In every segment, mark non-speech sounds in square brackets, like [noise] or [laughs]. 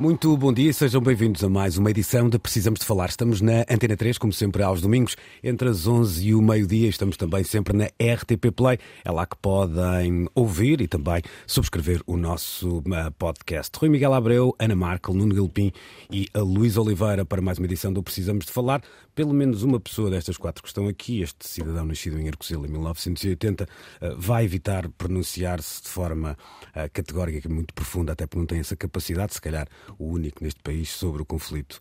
Muito bom dia sejam bem-vindos a mais uma edição de Precisamos de Falar. Estamos na Antena 3, como sempre, aos domingos, entre as 11 e o meio-dia. Estamos também sempre na RTP Play. É lá que podem ouvir e também subscrever o nosso uh, podcast. Rui Miguel Abreu, Ana Markel, Nuno Gilpin e a Luís Oliveira para mais uma edição do Precisamos de Falar. Pelo menos uma pessoa destas quatro que estão aqui, este cidadão nascido em Arcozil em 1980, uh, vai evitar pronunciar-se de forma uh, categórica e muito profunda, até porque não tem essa capacidade, se calhar o único neste país sobre o conflito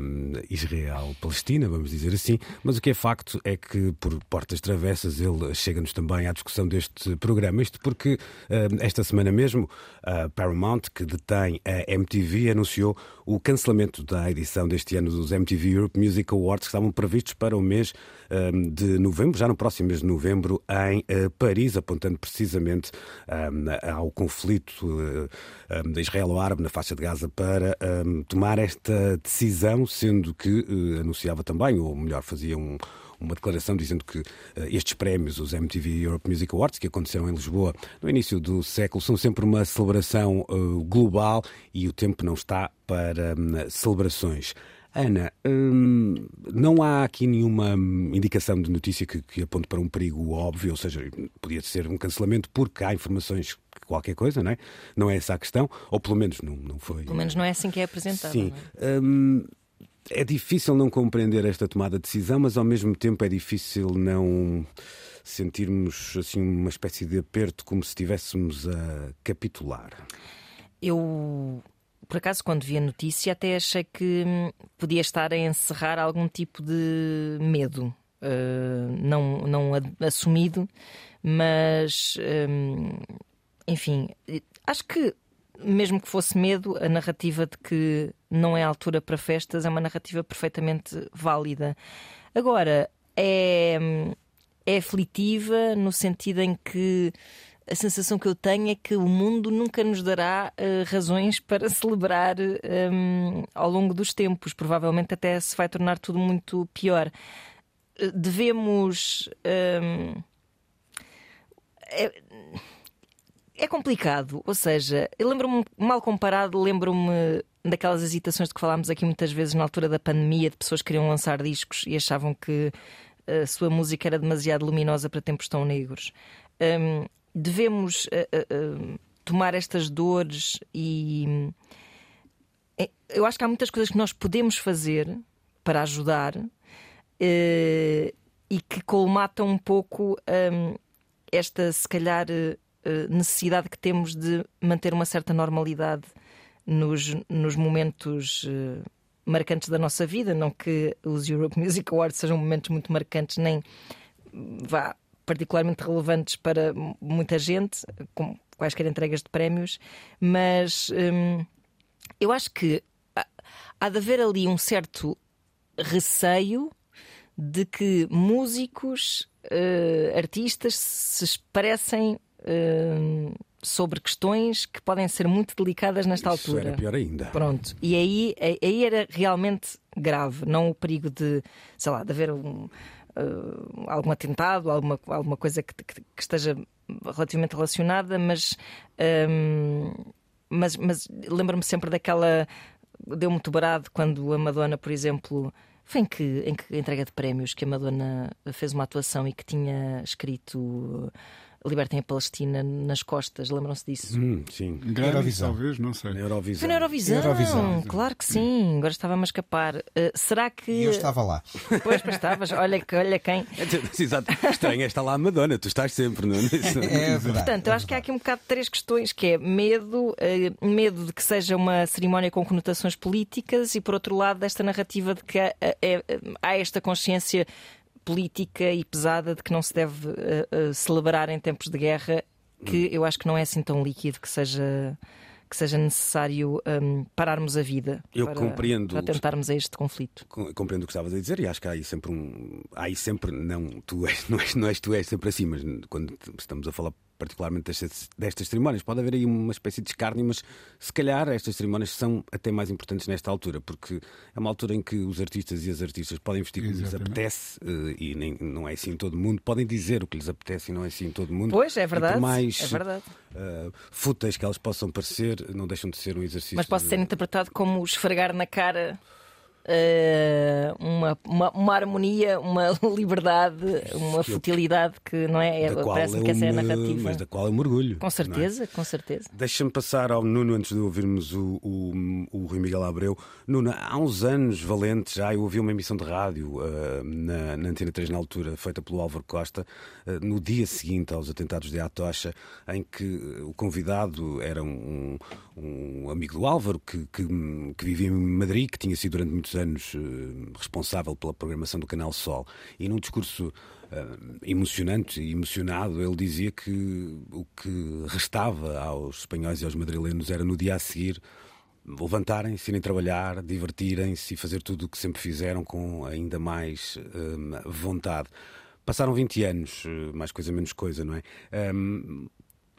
um, Israel-Palestina, vamos dizer assim. Mas o que é facto é que, por portas travessas, ele chega-nos também à discussão deste programa. Isto porque um, esta semana mesmo, a Paramount, que detém a MTV, anunciou o cancelamento da edição deste ano dos MTV Europe Music Awards, que estavam previstos para o mês um, de novembro, já no próximo mês de novembro, em uh, Paris, apontando precisamente ao conflito uh, de Israel-Árabe na faixa de Gaza para um, tomar esta decisão, sendo que uh, anunciava também, ou melhor, fazia um, uma declaração dizendo que uh, estes prémios, os MTV Europe Music Awards, que aconteceram em Lisboa no início do século, são sempre uma celebração uh, global e o tempo não está para um, celebrações. Ana, hum, não há aqui nenhuma indicação de notícia que, que, aponte para um perigo óbvio, ou seja, podia ser um cancelamento porque há informações qualquer coisa, não é? Não é essa a questão, ou pelo menos não, não foi. Pelo menos não é assim que é apresentado. Sim. É? Hum, é difícil não compreender esta tomada de decisão, mas ao mesmo tempo é difícil não sentirmos assim uma espécie de aperto como se estivéssemos a capitular. Eu por acaso, quando vi a notícia, até achei que hum, podia estar a encerrar algum tipo de medo. Uh, não, não assumido, mas hum, enfim, acho que mesmo que fosse medo, a narrativa de que não é altura para festas é uma narrativa perfeitamente válida. Agora, é, é aflitiva no sentido em que a sensação que eu tenho é que o mundo nunca nos dará uh, razões [laughs] para celebrar um, ao longo dos tempos. Provavelmente até se vai tornar tudo muito pior. Uh, devemos. Um, é, é, complicado, ou seja, eu lembro-me, mal comparado, lembro-me daquelas hesitações de que falámos aqui muitas vezes na altura da pandemia, de pessoas que queriam lançar discos e achavam que a sua música era demasiado luminosa para tempos tão negros. Um, devemos uh, uh, tomar estas dores e eu acho que há muitas coisas que nós podemos fazer para ajudar e que colmatam um pouco um, esta, se calhar, necessidade que temos de manter uma certa normalidade nos, nos momentos marcantes da nossa vida. Não que os Europe Music Awards sejam momentos muito marcantes, nem vá particularmente relevantes para muita gente, como quaisquer entregas de prémios, mas hum, eu acho que há de haver ali um certo receio de que músicos, uh, artistas se expressem uh, sobre questões que podem ser muito delicadas nesta Isso altura. Era pior ainda. Pronto. E aí, aí era realmente grave, não o perigo de, sei lá, de haver um uh, algum atentado, alguma, alguma coisa que, que, que esteja relativamente relacionada, mas, um, mas, mas lembro-me sempre daquela. Deu-me tubarado quando a Madonna, por exemplo, foi em que, em que entrega de prémios que a Madonna fez uma atuação e que tinha escrito libertem a Palestina nas costas, lembram-se disso? Hum, sim. Eurovisão. Talvez, não sei. Na Eurovisão. Foi na Eurovisão. Eurovisão. Claro que sim, agora estava-me a escapar. Uh, será que. E eu estava lá. [laughs] Pois, pois estavas, olha, olha quem. [laughs] Exato. Estranho, está lá a Madonna, tu estás sempre, não é? É verdade. Portanto, eu é acho que há aqui um bocado de três questões, que é medo, uh, medo de que seja uma cerimónia com conotações políticas e, por outro lado, desta narrativa de que há, há esta consciência política e pesada de que não se deve uh, uh, celebrar em tempos de guerra, que eu acho que não é assim tão líquido que seja que seja necessário um, pararmos a vida Eu para, compreendo para tentarmos a este conflito. Compreendo o que estavas a dizer e acho que há aí sempre um. Há aí sempre, não, tu és, [laughs] não és, não és tu és sempre assim, mas quando estamos a falar particularmente destas, destas cerimónias. Pode haver aí uma espécie de escárnio, mas se calhar estas cerimónias são até mais importantes nesta altura, porque é uma altura em que os artistas e as artistas podem vestir o que lhes apetece eh, e nem, não é assim em todo o mundo, podem dizer o que lhes apetece e não é assim em todo o mundo. Pois, é verdade. por mais é verdade. Uh, fúteis que elas possam parecer, não deixam de ser um exercício. Mas pode ser interpretado como esfregar na cara uh, uma, uma, uma, harmonia, uma [laughs] liberdade, uma futilidade que não é. Parece-me que essa é a narrativa. Mas da qual eu me orgulho. Com certeza, é? com certeza. Deixa-me passar ao Nuno antes de ouvirmos o, o, o Rui Miguel Abreu. Nuno, há uns anos valentes já eu ouvi uma emissão de rádio uh, na, na Antena 3 na altura, feita pelo Álvaro Costa, uh, no dia seguinte aos atentados de Atocha, em que o convidado era um, um amigo do Álvaro que, que, que em Madrid, que tinha sido durante muitos anos uh, responsável pela programação do Canal Sol. E num discurso uh, emocionante e emocionado, ele dizia que o que restava aos espanhóis e aos madrilenos era no dia a seguir levantarem-se, irem trabalhar, divertirem-se e fazer tudo o que sempre fizeram com ainda mais uh, vontade. Passaram 20 anos, mais coisa menos coisa, não é? Um,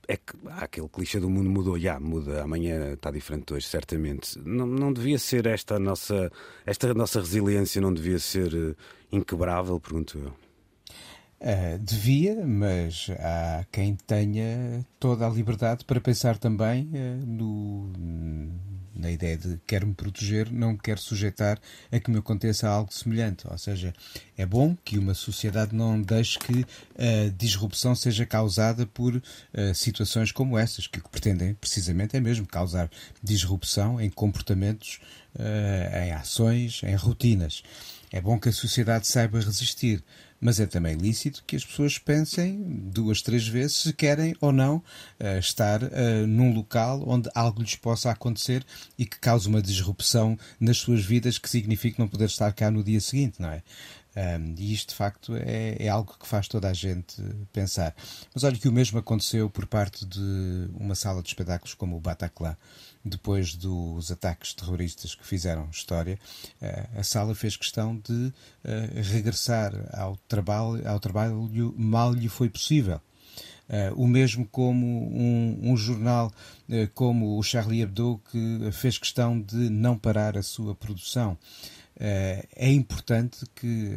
é que há aquele clichê do mundo mudou, já muda, amanhã está diferente hoje, certamente. Não, não devia ser esta nossa, esta nossa resiliência, não devia ser uh, inquebrável, pergunto eu. Uh, devia, mas há quem tenha toda a liberdade para pensar também uh, no, na ideia de quero me proteger, não quero sujeitar a que me aconteça algo semelhante. Ou seja, é bom que uma sociedade não deixe que a disrupção seja causada por uh, situações como essas, que o que pretendem precisamente é mesmo causar disrupção em comportamentos, uh, em ações, em rotinas. É bom que a sociedade saiba resistir mas é também lícito que as pessoas pensem duas, três vezes se querem ou não uh, estar uh, num local onde algo lhes possa acontecer e que cause uma disrupção nas suas vidas que signifique não poder estar cá no dia seguinte, não é? Um, e isto, de facto, é, é, algo que faz toda a gente pensar. Mas olha que o mesmo aconteceu por parte de uma sala de espetáculos como o Bataclan depois dos ataques terroristas que fizeram história, eh, a sala fez questão de eh, regressar ao trabalho, ao trabalho mal lhe foi possível. Uh, o mesmo como um, um jornal uh, como o Charlie Hebdo que fez questão de não parar a sua produção. Uh, é importante que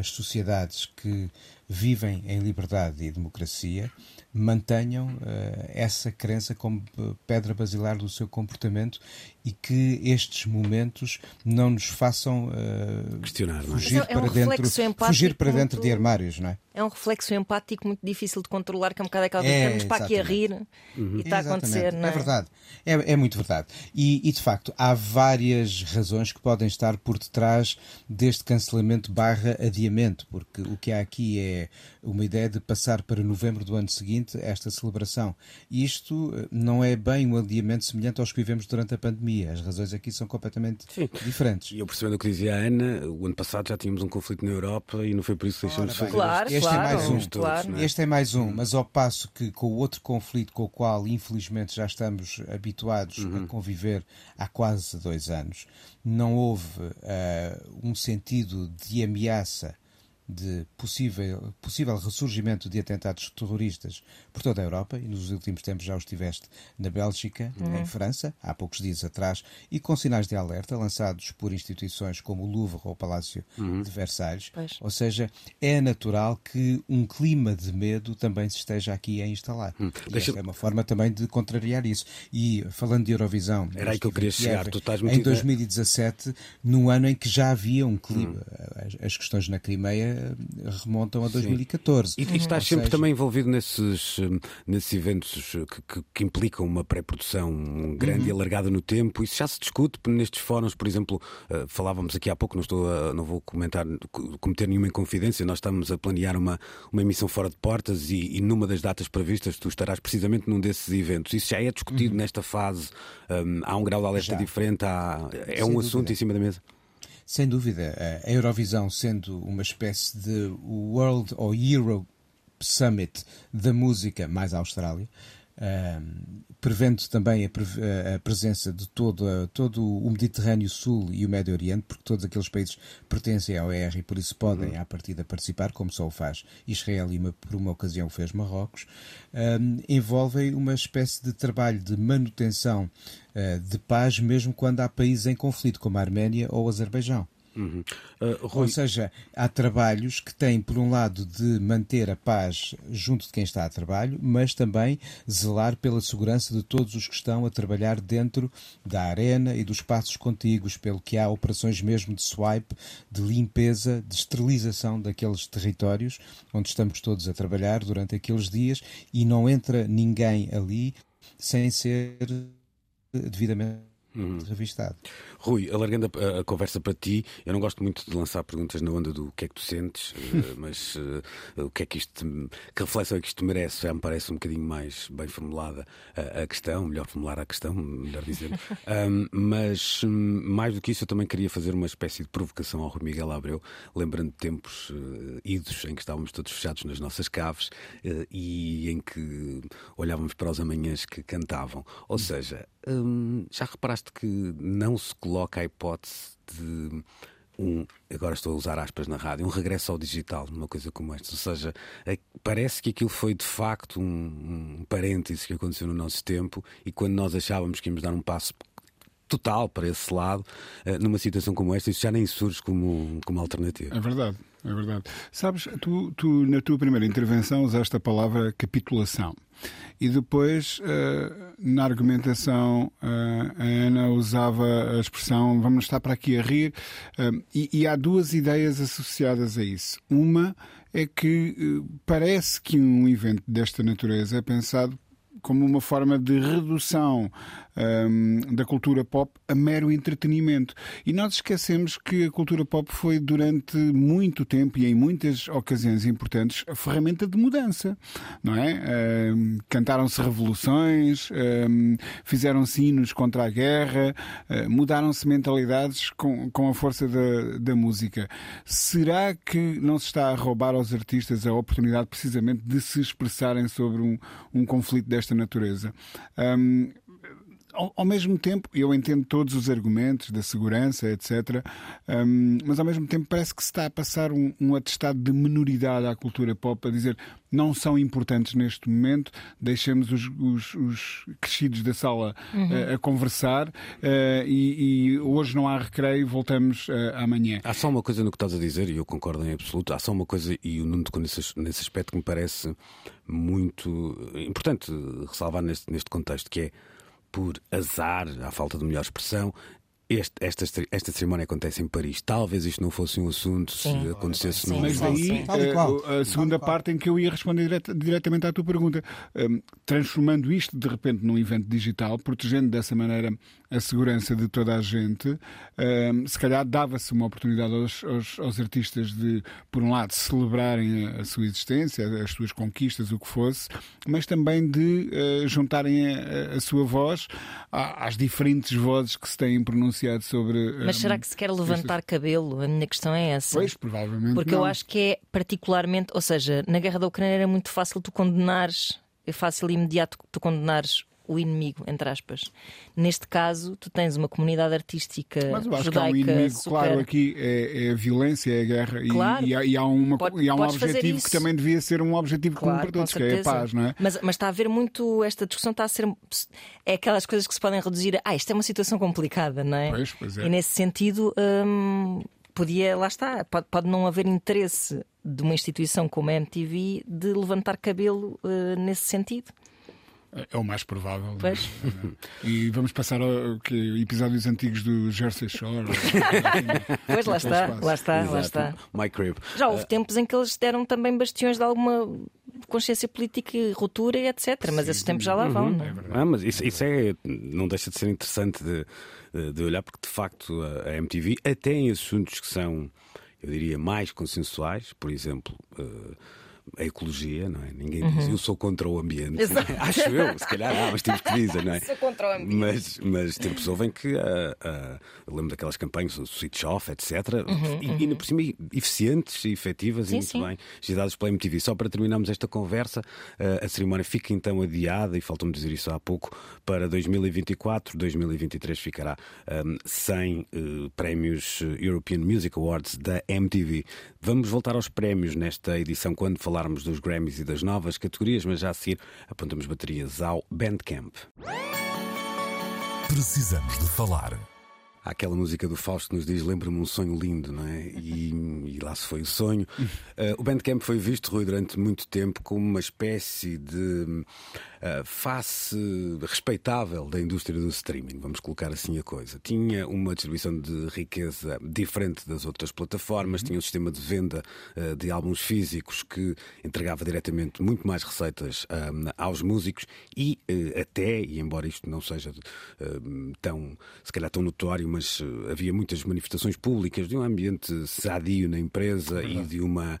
as sociedades que vivem em liberdade e democracia mantenham uh, essa crença como pedra basilar do seu comportamento e que estes momentos não nos façam uh, questionar, não é? fugir, é, é um para dentro, fugir para dentro de armários, não é? É um reflexo empático muito difícil de controlar, que é um bocado aquela coisa é, que estamos para aqui a rir uhum. e está a acontecer, não é? É verdade, é, é muito verdade. E, e, de facto, há várias razões que podem estar por detrás deste cancelamento barra adiamento, porque o que há aqui é uma ideia de passar para novembro do ano seguinte esta celebração. Isto eh, não é bem um adiamento semelhante aos que vivemos durante a pandemia. As razões aqui são completamente Sim. diferentes. E eu percebendo o que dizia a Ana, o ano passado já tínhamos um conflito na Europa e não foi por isso que deixamos de fazer. Claro, este claro, é mais um. Claro. Este é mais um, mas ao passo que com o outro conflito com o qual infelizmente já estamos habituados uhum. a conviver há quase dois anos, não houve uh, um sentido de ameaça de possível, possível ressurgimento de atentados terroristas por toda a Europa, e nos últimos tempos já os tiveste na Bélgica, uhum. em França, há poucos dias atrás, e com sinais de alerta lançados por instituições como o Louvre ou o Palácio uhum. de Versalhes. Pois. Ou seja, é natural que um clima de medo também se esteja aqui a instalar. Hum. E Deixa... esta é uma forma também de contrariar isso. E falando de Eurovisão, era aí que eu queria chegar. Tu estás em 2017, no ano em que já havia um clima, hum. as, as questões na Crimeia remontam a 2014. E, e estás sempre seja... também envolvido nesses, nesses eventos que, que, que implicam uma pré-produção grande uhum. e alargada no tempo. Isso já se discute nestes fóruns, por exemplo, uh, falávamos aqui há pouco, não, estou a, não vou comentar, cometer nenhuma inconfidência, nós estamos a planear uma, uma emissão fora de portas e, e numa das datas previstas tu estarás precisamente num desses eventos. Isso já é discutido uhum. nesta fase, um, há um grau de alerta já. diferente, há, é Sem um dúvida. assunto em cima da mesa. Sem dúvida, a Eurovisão sendo uma espécie de World ou Euro Summit da música mais a Austrália, prevendo também a, a, presença de todo, a, todo o Mediterrâneo Sul e o Médio Oriente, porque todos aqueles países pertencem ao ER e por isso podem, uhum. à partida, participar, como só o faz Israel e uma, por uma ocasião fez Marrocos, um, envolvem uma espécie de trabalho de manutenção de paz, mesmo quando há países em conflito, como a Arménia ou o Azerbaijão. Uhum. Uh, Rui... Ou seja, há trabalhos que têm, por um lado, de manter a paz junto de quem está a trabalho, mas também zelar pela segurança de todos os que estão a trabalhar dentro da arena e dos espaços contíguos, pelo que há operações mesmo de swipe, de limpeza, de esterilização daqueles territórios onde estamos todos a trabalhar durante aqueles dias e não entra ninguém ali sem ser devidamente uhum. revistado. Rui, alargando a, a, conversa para ti, eu não gosto muito de lançar perguntas na onda do que é que tu sentes, [laughs] eh, mas uh, o que é que isto, que reflexão é que isto merece? Já me parece um bocadinho mais bem formulada a, a questão, melhor formular a questão, melhor dizer. um, [laughs] mas um, mais do que isso, eu também queria fazer uma espécie de provocação ao Rui Miguel Abreu, lembrando tempos uh, idos em que estávamos todos fechados nas nossas caves uh, e em que olhávamos para os amanhãs que cantavam. Ou seja, um, já reparaste que não se coloca a hipótese de um, agora estou a usar aspas na rádio, um regresso ao digital, uma coisa como esta. Ou seja, é, parece que aquilo foi de facto um, um parêntese que aconteceu no nosso tempo e quando nós achávamos que íamos dar um passo total para esse lado, eh, numa situação como esta, isso já nem surge como, como alternativa. É verdade, é verdade. Sabes, tu, tu na tua primeira intervenção usaste a palavra capitulação. E depois, uh, na argumentação, uh, a Ana usava a expressão vamos estar para aqui a rir, uh, e, e, há duas ideias associadas a isso. Uma é que parece que um evento desta natureza é pensado como uma forma de redução um, da cultura pop a mero entretenimento. E nós esquecemos que a cultura pop foi durante muito tempo e em muitas ocasiões importantes a ferramenta de mudança, não é? Um, Cantaram-se revoluções, um, fizeram-se hinos contra a guerra, uh, mudaram-se mentalidades com, com a força da, da música. Será que não se está a roubar aos artistas a oportunidade precisamente de se expressarem sobre um, um conflito desta natureza? Um, ao, ao, mesmo tempo, eu entendo todos os argumentos da segurança, etc., um, mas ao mesmo tempo parece que se está a passar um, um, atestado de menoridade à cultura pop, a dizer não são importantes neste momento, deixemos os, os, os crescidos da sala uhum. uh, a conversar uh, e, e, hoje não há recreio, voltamos uh, amanhã. Há só uma coisa no que estás a dizer, e eu concordo em absoluto, há só uma coisa, e o Nuno tocou nesse, nesse aspecto que me parece muito importante ressalvar neste, neste contexto, que é por azar, à falta de melhor expressão, este, esta, esta cerimónia acontece em Paris. Talvez isto não fosse um assunto sim. se acontecesse no Mas daí eh, a segunda parte em que eu ia responder direta, diretamente à tua pergunta, um, transformando isto de repente num evento digital, protegendo dessa maneira a segurança de toda a gente, um, se calhar dava-se uma oportunidade aos, aos, aos, artistas de, por um lado, celebrarem a, a, sua existência, as suas conquistas, o que fosse, mas também de uh, juntarem a, a, sua voz às diferentes vozes que se têm pronunciado sobre. Mas será que se quer levantar estas... cabelo? A minha questão é essa. Pois, provavelmente. Porque não. eu acho que é particularmente, ou seja, na guerra da Ucrânia era muito fácil tu condenares, é fácil e imediato tu condenares o inimigo, entre aspas. Neste caso, tu tens uma comunidade artística Mas eu acho judaica. Que há um inimigo, super... claro, aqui é, é, a violência, é a guerra. Claro. E, e, há, e há, uma, Pode, e há um objetivo que também devia ser um objetivo claro, comum para todos, que é a paz, não é? Mas, mas está a haver muito. Esta discussão está a ser. É aquelas coisas que se podem reduzir. Ah, isto é uma situação complicada, não é? Pois, pois é. E nesse sentido. Hum, podia, lá está, pode, pode não haver interesse de uma instituição como a MTV de levantar cabelo uh, nesse sentido. É o mais provável. Pois. [laughs] E vamos passar a que, episódios antigos do Jersey Shore. [laughs] pois lá está, lá está, lá está. My crib. Já houve uh... tempos em que eles deram também bastiões de alguma consciência política e ruptura e etc. Mas Sim. esses tempos já lá vão. Uhum. Não? É ah, mas isso, isso, é, não deixa de ser interessante de, de olhar, porque de facto a MTV, até em assuntos que são, eu diria, mais consensuais, por exemplo. Uh, a ecologia, não é? Ninguém diz eu sou contra o ambiente. [laughs] Acho eu, se calhar há, mas temos que dizer, não é? [laughs] Sou contra o ambiente. Mas, mas tempos ouvem que uh, uh, eu lembro daquelas campanhas, o switch off, etc. e, e ainda por cima eficientes e efetivas Sim, e muito sim. bem, geradas pela MTV. Só para terminarmos esta conversa, uh, a cerimónia fica então adiada, e faltou-me dizer isso há pouco, para 2024. 2023 ficará um, sem prémios European Music Awards da MTV. Vamos voltar aos prémios nesta edição quando falarmos dos Grammys e das novas categorias, mas já a seguir apontamos baterias ao Bandcamp. Precisamos de falar. Há aquela música do Fausto que nos diz lembra-me um sonho lindo, não é? E, e lá se foi o sonho. Uh, [laughs] o Bandcamp foi visto, Rui, durante muito tempo como uma espécie de uh, face respeitável da indústria do streaming, vamos colocar assim a coisa. Tinha uma distribuição de riqueza diferente das outras plataformas, tinha um sistema de venda uh, de álbuns físicos que entregava diretamente muito mais receitas aos músicos e até, e embora isto não seja tão, se calhar tão notório, mas uh, havia muitas manifestações públicas de um ambiente sadio na empresa e de uma,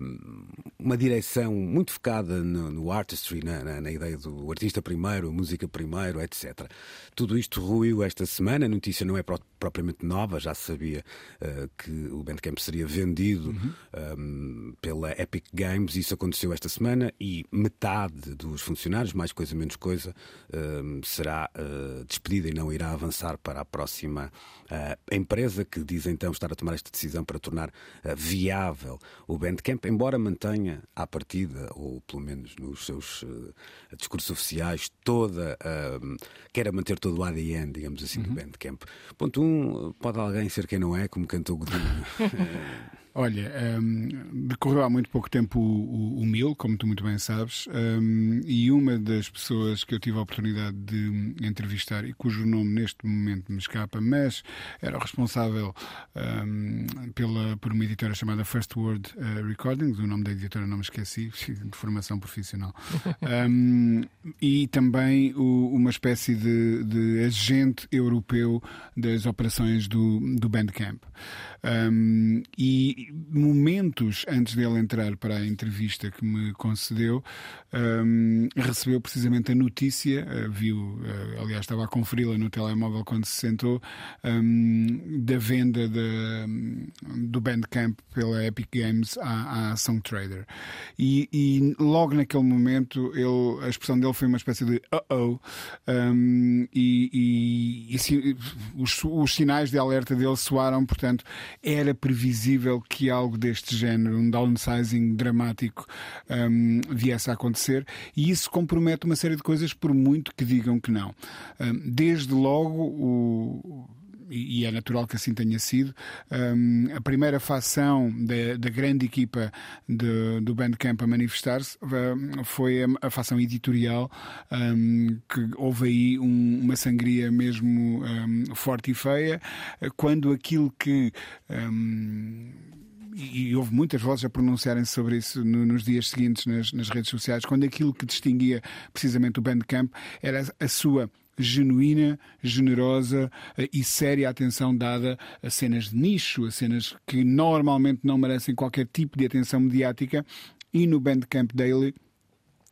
um, uma direção muito focada no, no artistry, na, na, na, ideia do artista primeiro, a música primeiro, etc. Tudo isto ruiu esta semana. A notícia não é pro, propriamente nova, já se sabia uh, que o Bandcamp seria vendido uhum. um, pela Epic Games. Isso aconteceu esta semana e metade dos funcionários, mais coisa menos coisa, um, será uh, despedida e não irá avançar para a próxima a empresa que diz então estar a tomar esta decisão para tornar viável o Bandcamp, embora mantenha à partida, ou pelo menos nos seus uh, discursos oficiais, toda, uh, queira manter todo o ADN, digamos assim, uhum. do Bandcamp. Ponto um, pode alguém ser quem não é, como cantou Godinho. [laughs] Olha, um, decorreu há muito pouco tempo o, o, o MIL, como tu muito bem sabes, um, e uma das pessoas que eu tive a oportunidade de entrevistar e cujo nome neste momento me escapa, mas era responsável um, pela, por uma editora chamada First Word uh, Recordings, o nome da editora não me esqueci, [laughs] de formação profissional, [laughs] e também o, uma espécie de, de, agente europeu das operações do, do Bandcamp. e momentos antes dele entrar para a entrevista que me concedeu, um, recebeu precisamente a notícia, uh, viu, uh, aliás, estava a conferi-la no telemóvel quando se sentou, um, da venda de, do Bandcamp pela Epic Games à, à. E, e, logo naquele momento, ele, a expressão dele foi uma espécie de uh-oh, um, e, e, e os, os sinais de alerta dele soaram, portanto, era previsível que algo deste género, um downsizing dramático, um, viesse a acontecer e isso compromete uma série de coisas, por muito que digam que não. Um, desde logo, o e é natural que assim tenha sido. Um, a primeira facção da, da grande equipa de, do Bandcamp a manifestar-se um, foi a, a, facção editorial, um, que houve aí uma sangria mesmo forte e feia, quando aquilo que e, houve muitas vozes a pronunciarem-se sobre isso no, nos dias seguintes nas, nas, redes sociais, quando aquilo que distinguia precisamente o Bandcamp era a sua genuína, generosa eh, e séria atenção dada a cenas de nicho, a cenas que normalmente não merecem qualquer tipo de atenção mediática e no Bandcamp Daily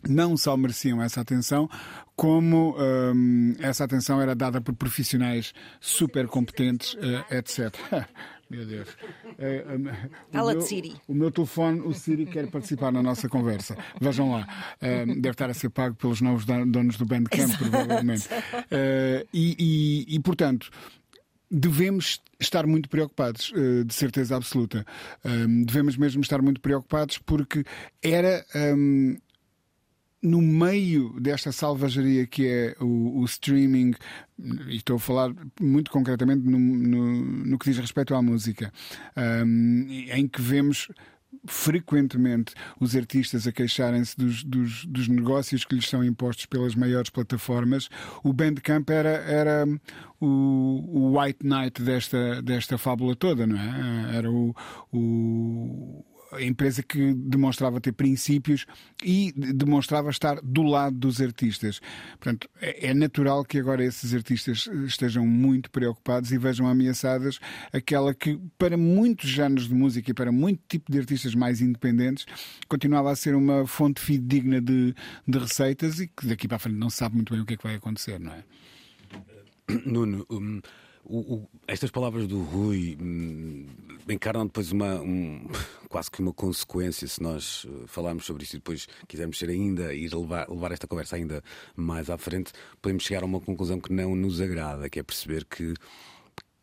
não só mereciam essa atenção, como um, essa atenção era dada por profissionais super competentes, uh, etc. Meu Deus. É, Fala de Siri. O meu telefone, o Siri, quer participar na nossa conversa. Vejam lá. Uh, deve estar a ser pago pelos novos donos do Bandcamp, provavelmente. E, e, e, portanto, devemos estar muito preocupados, de certeza absoluta. devemos mesmo estar muito preocupados porque era. Um, no meio desta salvajaria que é o, o streaming, e estou a falar muito concretamente no, no, no que diz respeito à música, um, em que vemos frequentemente os artistas a queixarem-se dos, dos, dos, negócios que lhes são impostos pelas maiores plataformas. O Bandcamp era, era o, o white knight desta, desta fábula toda, não é? Era o, o a empresa que demonstrava ter princípios e demonstrava estar do lado dos artistas. Portanto, é, é natural que agora esses artistas estejam muito preocupados e vejam ameaçadas aquela que, para muitos géneros de música e para muito tipo de artistas mais independentes, continuava a ser uma fonte fidedigna de, de receitas e que daqui para a frente não se sabe muito bem o que é que vai acontecer, não é? Nuno, um, o, o, estas palavras do Rui um, encarnam depois uma um, [laughs] quase que uma consequência se nós uh, falarmos sobre isso e depois quisermos ser ainda e levar, levar esta conversa ainda mais à frente, podemos chegar a uma conclusão que não nos agrada, que é perceber que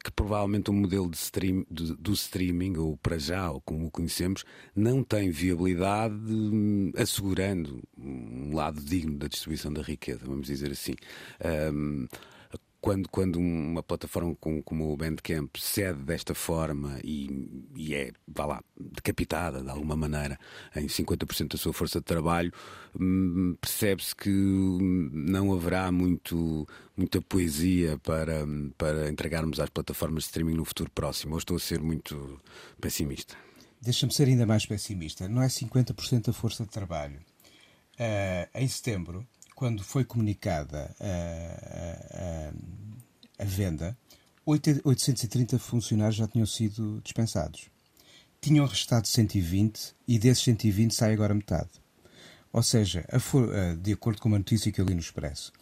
que provavelmente o modelo de stream, do, do, streaming, ou para já, ou como o conhecemos, não tem viabilidade hum, assegurando um lado digno da distribuição da riqueza, vamos dizer assim. Um, quando, quando uma plataforma como, como o Bandcamp cede desta forma e, e, é, vá lá, decapitada de alguma maneira em 50% da sua força de trabalho, hum, percebe-se que não haverá muito, muita poesia para, para entregarmos às plataformas de streaming no futuro próximo. Ou estou a ser muito pessimista? Deixa-me ser ainda mais pessimista. Não é 50% da força de trabalho. Uh, em setembro, quando foi comunicada a, a, a venda, 830 funcionários já tinham sido dispensados. Tinham restado 120 e desses 120 sai agora metade. Ou seja, de acordo com uma notícia que eu li no Expresso,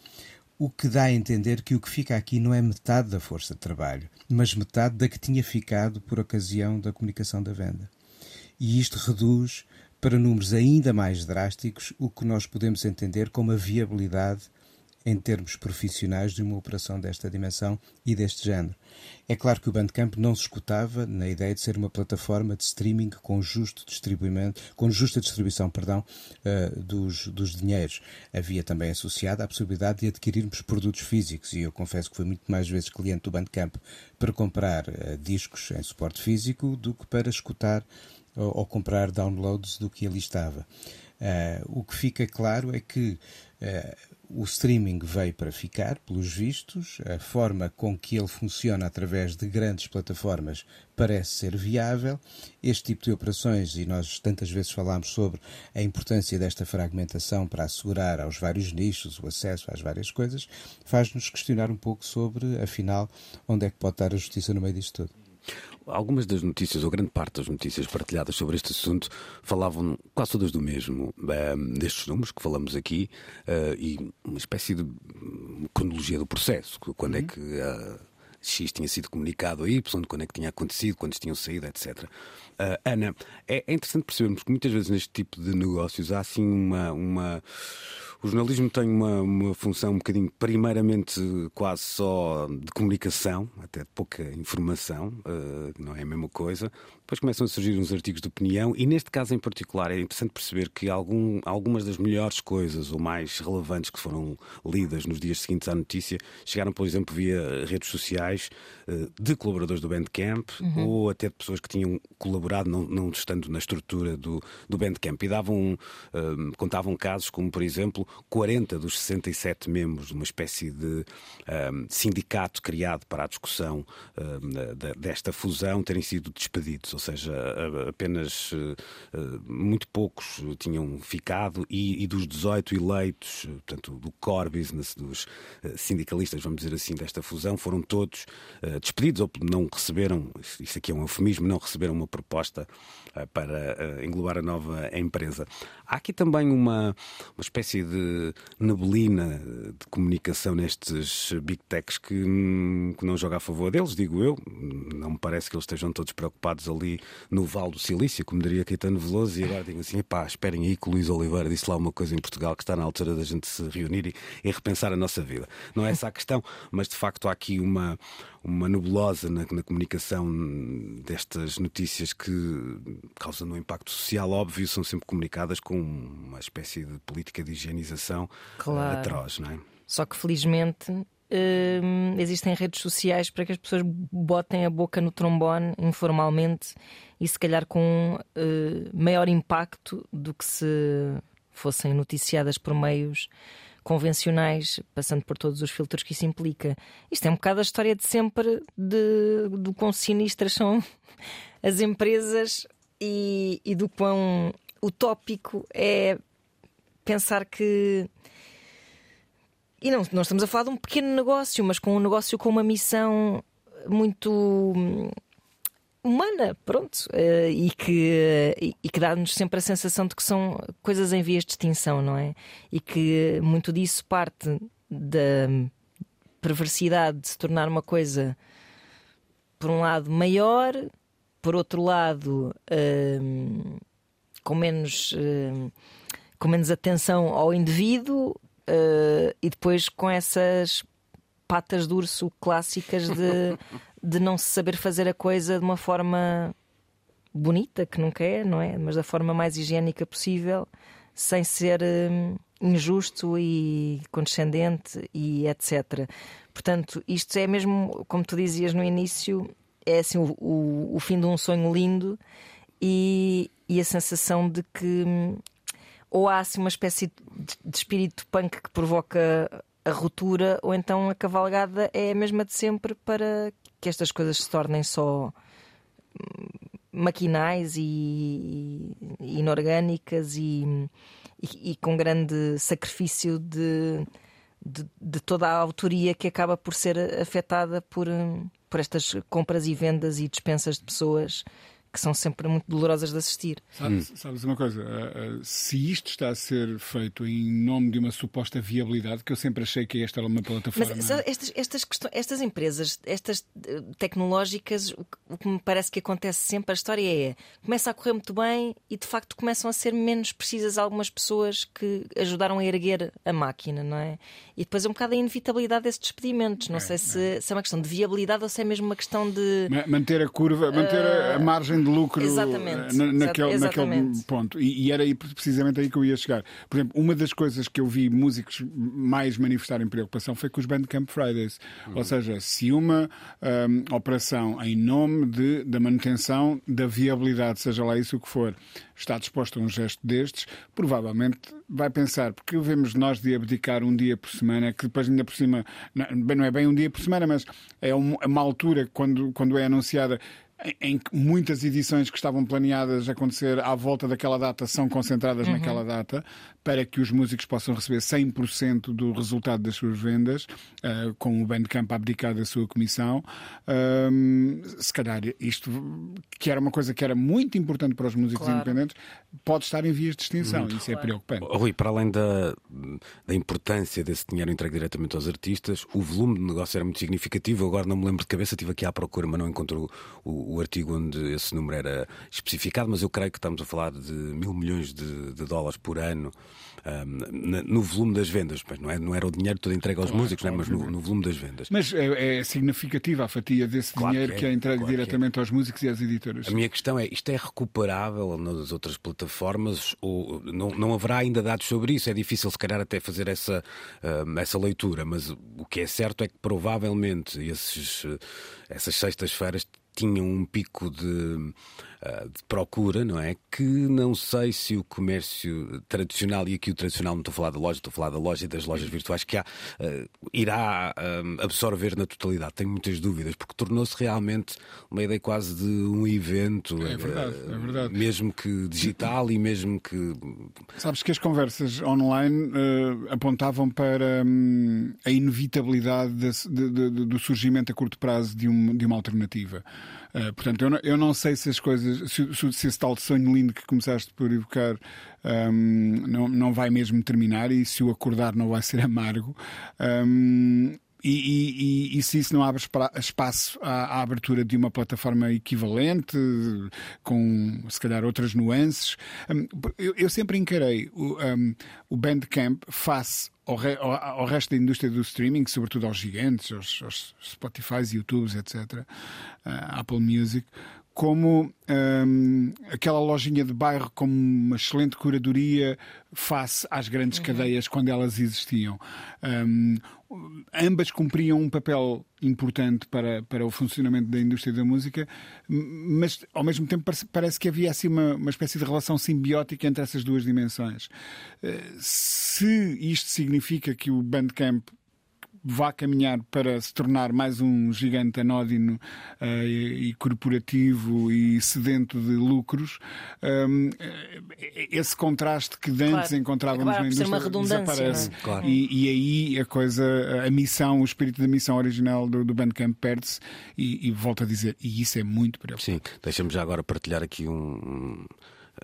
o que dá a entender que o que fica aqui não é metade da força de trabalho, mas metade da que tinha ficado por ocasião da comunicação da venda. E isto reduz para números ainda mais drásticos o que nós podemos entender como a viabilidade em termos profissionais de uma operação desta dimensão e deste género. É claro que o Bandcamp não se escutava na ideia de ser uma plataforma de streaming com justo distribuimento, com justa distribuição, perdão, uh, dos, dos dinheiros. Havia também associada a possibilidade de adquirirmos produtos físicos e eu confesso que fui muito mais vezes cliente do Bandcamp para comprar uh, discos em suporte físico do que para escutar ou, ou comprar downloads do que ali estava. Uh, o que fica claro é que uh, o streaming veio para ficar, pelos vistos, a forma com que ele funciona através de grandes plataformas parece ser viável. Este tipo de operações, e nós tantas vezes falámos sobre a importância desta fragmentação para assegurar aos vários nichos o acesso às várias coisas, faz-nos questionar um pouco sobre, afinal, onde é que pode estar a justiça no meio disto tudo algumas das notícias, ou grande parte das notícias partilhadas sobre este assunto, falavam quase todas do mesmo, um, destes números que falamos aqui, uh, e uma espécie de cronologia do processo. Quando é uhum. é que uh, X tinha sido comunicado a Y, quando é que tinha acontecido, quando tinham saído, etc. Uh, Ana, é, é, interessante percebermos que muitas vezes neste tipo de negócios há assim uma. uma o jornalismo tem uma, uma função um bocadinho, primeiramente, quase só de comunicação, até de pouca informação, uh, não é a mesma coisa. Depois começam a surgir uns artigos de opinião, e neste caso em particular é interessante perceber que algum, algumas das melhores coisas ou mais relevantes que foram lidas nos dias seguintes à notícia chegaram, por exemplo, via redes sociais de colaboradores do Bandcamp uhum. ou até de pessoas que tinham colaborado, não, não estando na estrutura do, do Bandcamp, e davam, uh, contavam casos como, por exemplo, 40 dos 67 membros de uma espécie de uh, sindicato criado para a discussão desta fusão terem sido despedidos ou seja, apenas eh, eh, muito poucos tinham ficado e, e dos 18 eleitos, portanto, do core business dos eh, sindicalistas, vamos dizer assim, desta fusão, foram todos despedidos ou não receberam, isso aqui é um eufemismo, não receberam uma proposta para englobar a nova empresa. Há aqui também uma, uma espécie de neblina de comunicação nestes big techs que, hum, que não joga a favor deles, digo eu. Não me parece que eles estejam todos preocupados ali no Val do Silício, como diria Caetano Veloso, e agora digo assim: pá, esperem aí que o Luís Oliveira disse lá uma coisa em Portugal que está na altura da gente se reunir e, e repensar a nossa vida. Não é essa a questão, mas de facto há aqui uma, uma nebulosa na, na, comunicação destas notícias que, causando um impacto social óbvio, são sempre comunicadas com uma espécie de política de higienização claro. atroz, não é? Só que felizmente uh, existem redes sociais para que as pessoas botem a boca no trombone informalmente e se calhar com uh, maior impacto do que se fossem noticiadas por meios convencionais, passando por todos os filtros que isso implica. Isto é um bocado a história de sempre de, do quão sinistras são [laughs] as empresas e, e do quão utópico é pensar que. E não, nós estamos a falar de um pequeno negócio, mas com um negócio com uma missão muito humana, pronto, uh, e que, e, e que dá-nos sempre a sensação de que são coisas em vias de extinção, não é? E que muito disso parte da perversidade de se tornar uma coisa, por um lado, maior, por outro lado, uh, com menos. Com menos atenção ao indivíduo e depois com essas patas de urso clássicas de, [laughs] de não se saber fazer a coisa de uma forma bonita, que nunca é, não é? Mas da forma mais higiênica possível, sem ser uh, injusto e condescendente e etc. Portanto, isto é mesmo, como tu dizias no início, é assim o, o, o fim de um sonho lindo e, e a sensação de que ou há assim, uma espécie de, de espírito punk que provoca a ruptura, ou então a cavalgada é a mesma de sempre para que estas coisas se tornem só hum, maquinais e, e inorgânicas e, e, e, com grande sacrifício de, de, de, toda a autoria que acaba por ser afetada por, hum, por estas compras e vendas e dispensas de pessoas que são sempre muito dolorosas de assistir. Sabes, sabes uma coisa? Uh, uh, se isto está a ser feito em nome de uma suposta viabilidade, que eu sempre achei que esta era uma plataforma. Mas estas, estas, estas empresas, estas eh, tecnológicas, o que me parece que acontece sempre, a história é começa a correr muito bem e de facto começam a ser menos precisas algumas pessoas que ajudaram a erguer a máquina, não é? E depois é um bocado a inevitabilidade desses despedimentos. Não é, sei se, é. se, é uma questão de viabilidade ou se é mesmo uma questão de. Manter a curva, manter uh... a margem de lucro exatamente, na, naquele, exatamente. naquele ponto. E, e, era aí, precisamente aí que eu ia chegar. Por exemplo, uma das coisas que eu vi músicos mais manifestarem preocupação foi com os Bandcamp Fridays. Uhum. Ou seja, se uma um, operação em nome de, da manutenção da viabilidade, seja lá isso o que for, está disposto a um gesto destes, provavelmente vai pensar, porque vemos nós de abdicar um dia por semana, que depois ainda por cima, não é bem um dia por semana, mas é uma altura quando, quando é anunciada em que muitas edições que estavam planeadas a acontecer à volta daquela data são concentradas uhum. naquela data, para que os músicos possam receber 100% do resultado das suas vendas, uh, com o Bandcamp a abdicar da sua comissão. Uh, se calhar isto, que era uma coisa que era muito importante para os músicos claro. independentes, pode estar em vias de extinção. Uhum. Isso é claro. é preocupante. Rui, para além da, da importância desse dinheiro entregue diretamente aos artistas, o volume de negócio era muito significativo. agora não me lembro de cabeça, estive aqui à procura, mas não encontro o, o artigo onde esse número era especificado, mas eu creio que estamos a falar de mil milhões de, de dólares por ano um, no volume das vendas. Mas não, é, não era o dinheiro todo entregue aos claro, músicos, claro, mas no, no, volume das vendas. Mas é, é significativa a fatia desse claro dinheiro que é, que é entregue diretamente é. aos músicos e às editoras. A minha questão é: isto é recuperável nas outras plataformas ou não, não haverá ainda dados sobre isso? É difícil, se calhar, até fazer essa, essa leitura, mas o que é certo é que provavelmente esses, essas sextas-feiras tinham um pico de eh, de procura, não é? Que não sei se o comércio tradicional, e aqui o tradicional não estou a falar da loja, estou a falar da loja e das lojas virtuais, que há, uh, irá uh, absorver na totalidade. Tenho muitas dúvidas, porque tornou-se realmente uma ideia quase de um evento. É verdade, é verdade. Mesmo que digital e mesmo que. Sabes que as conversas online apontavam para um, a inevitabilidade de, de, de, do surgimento a curto prazo de, um, de uma alternativa. Uh, portanto, eu não, eu não, sei se as coisas, se, se, esse tal sonho lindo que começaste por evocar um, não, não vai mesmo terminar e se o acordar não vai ser [laughs] amargo. Um, e, e, e, se isso não abre espaço à, à, abertura de uma plataforma equivalente, com se calhar outras nuances, um, eu, eu, sempre encarei o, um, o Bandcamp face ao, re, ao, ao, resto da indústria do streaming, sobretudo aos gigantes, aos, aos Spotify, YouTubes, etc., uh, Apple Music, como um, aquela lojinha de bairro com uma excelente curadoria face às grandes uhum. cadeias quando elas existiam. Um, ambas cumpriam um papel importante para, para o funcionamento da indústria da música, mas ao mesmo tempo parece, parece que havia assim uma, uma espécie de relação simbiótica entre essas duas dimensões. Uh, se isto significa que o Bandcamp vá caminhar para se tornar mais um gigante anódino uh, e, e, corporativo e sedento de lucros, um, esse contraste que antes claro. encontrávamos na indústria desaparece. É? Claro. E, e, aí a coisa, a missão, o espírito da missão original do, do Bandcamp perde-se e, e volto a dizer, e isso é muito preocupante. Sim, deixa-me já agora partilhar aqui um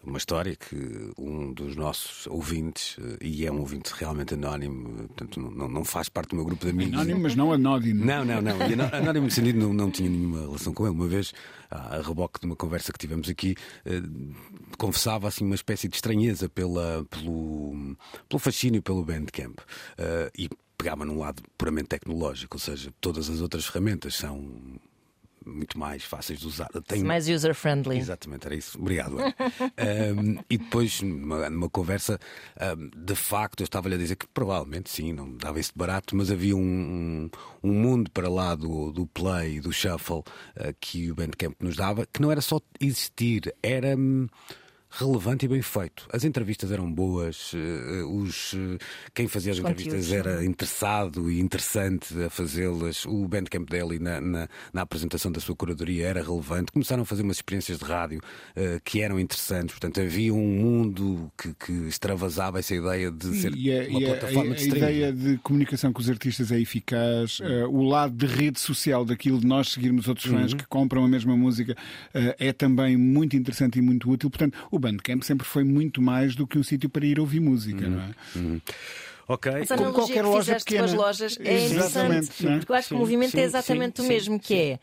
uma história que um dos nossos ouvintes, eh, e é um ouvinte realmente anónimo, portanto não, não faz parte do meu grupo de amigos. Anónimo, mas não anónimo. Não, não, não. E anónimo no sentido não, não tinha nenhuma relação com ele. Uma vez, a reboque de uma conversa que tivemos aqui, eh, confessava assim uma espécie de estranheza pela, pelo, pelo fascínio pelo Bandcamp. Uh, e pegava num lado puramente tecnológico, ou seja, todas as outras ferramentas são muito mais fáceis de usar. Tem... Mais user-friendly. Exatamente, era isso. Obrigado. um, [laughs] e depois, numa, numa conversa, um, de facto, eu estava-lhe a dizer que provavelmente sim, não dava isso de barato, mas havia um, um, mundo para lá do, do play, do shuffle, uh, que o Bandcamp nos dava, que não era só existir, era. Relevante e bem feito. As entrevistas eram boas, eh, os, eh, quem fazia as entrevistas era interessado e interessante a fazê-las. O Bandcamp dele na, na, na, apresentação da sua curadoria era relevante. Começaram a fazer umas experiências de rádio uh, que eram interessantes. Portanto, havia um mundo que, que extravasava essa ideia de ser e a, uma e plataforma a, de streaming. A ideia de comunicação com os artistas é eficaz. Uh, o lado de rede social daquilo de nós seguirmos outros fãs uhum. que compram a mesma música uh, é também muito interessante e muito útil. Portanto, o Bandcamp sempre foi muito mais do que um sítio para ir ouvir música, uhum. não é? Uhum. Ok. Mas a analogia qualquer que loja pequena. com as lojas é interessante. É? Porque eu acho sim, que o movimento sim, é exatamente sim, o mesmo, que é.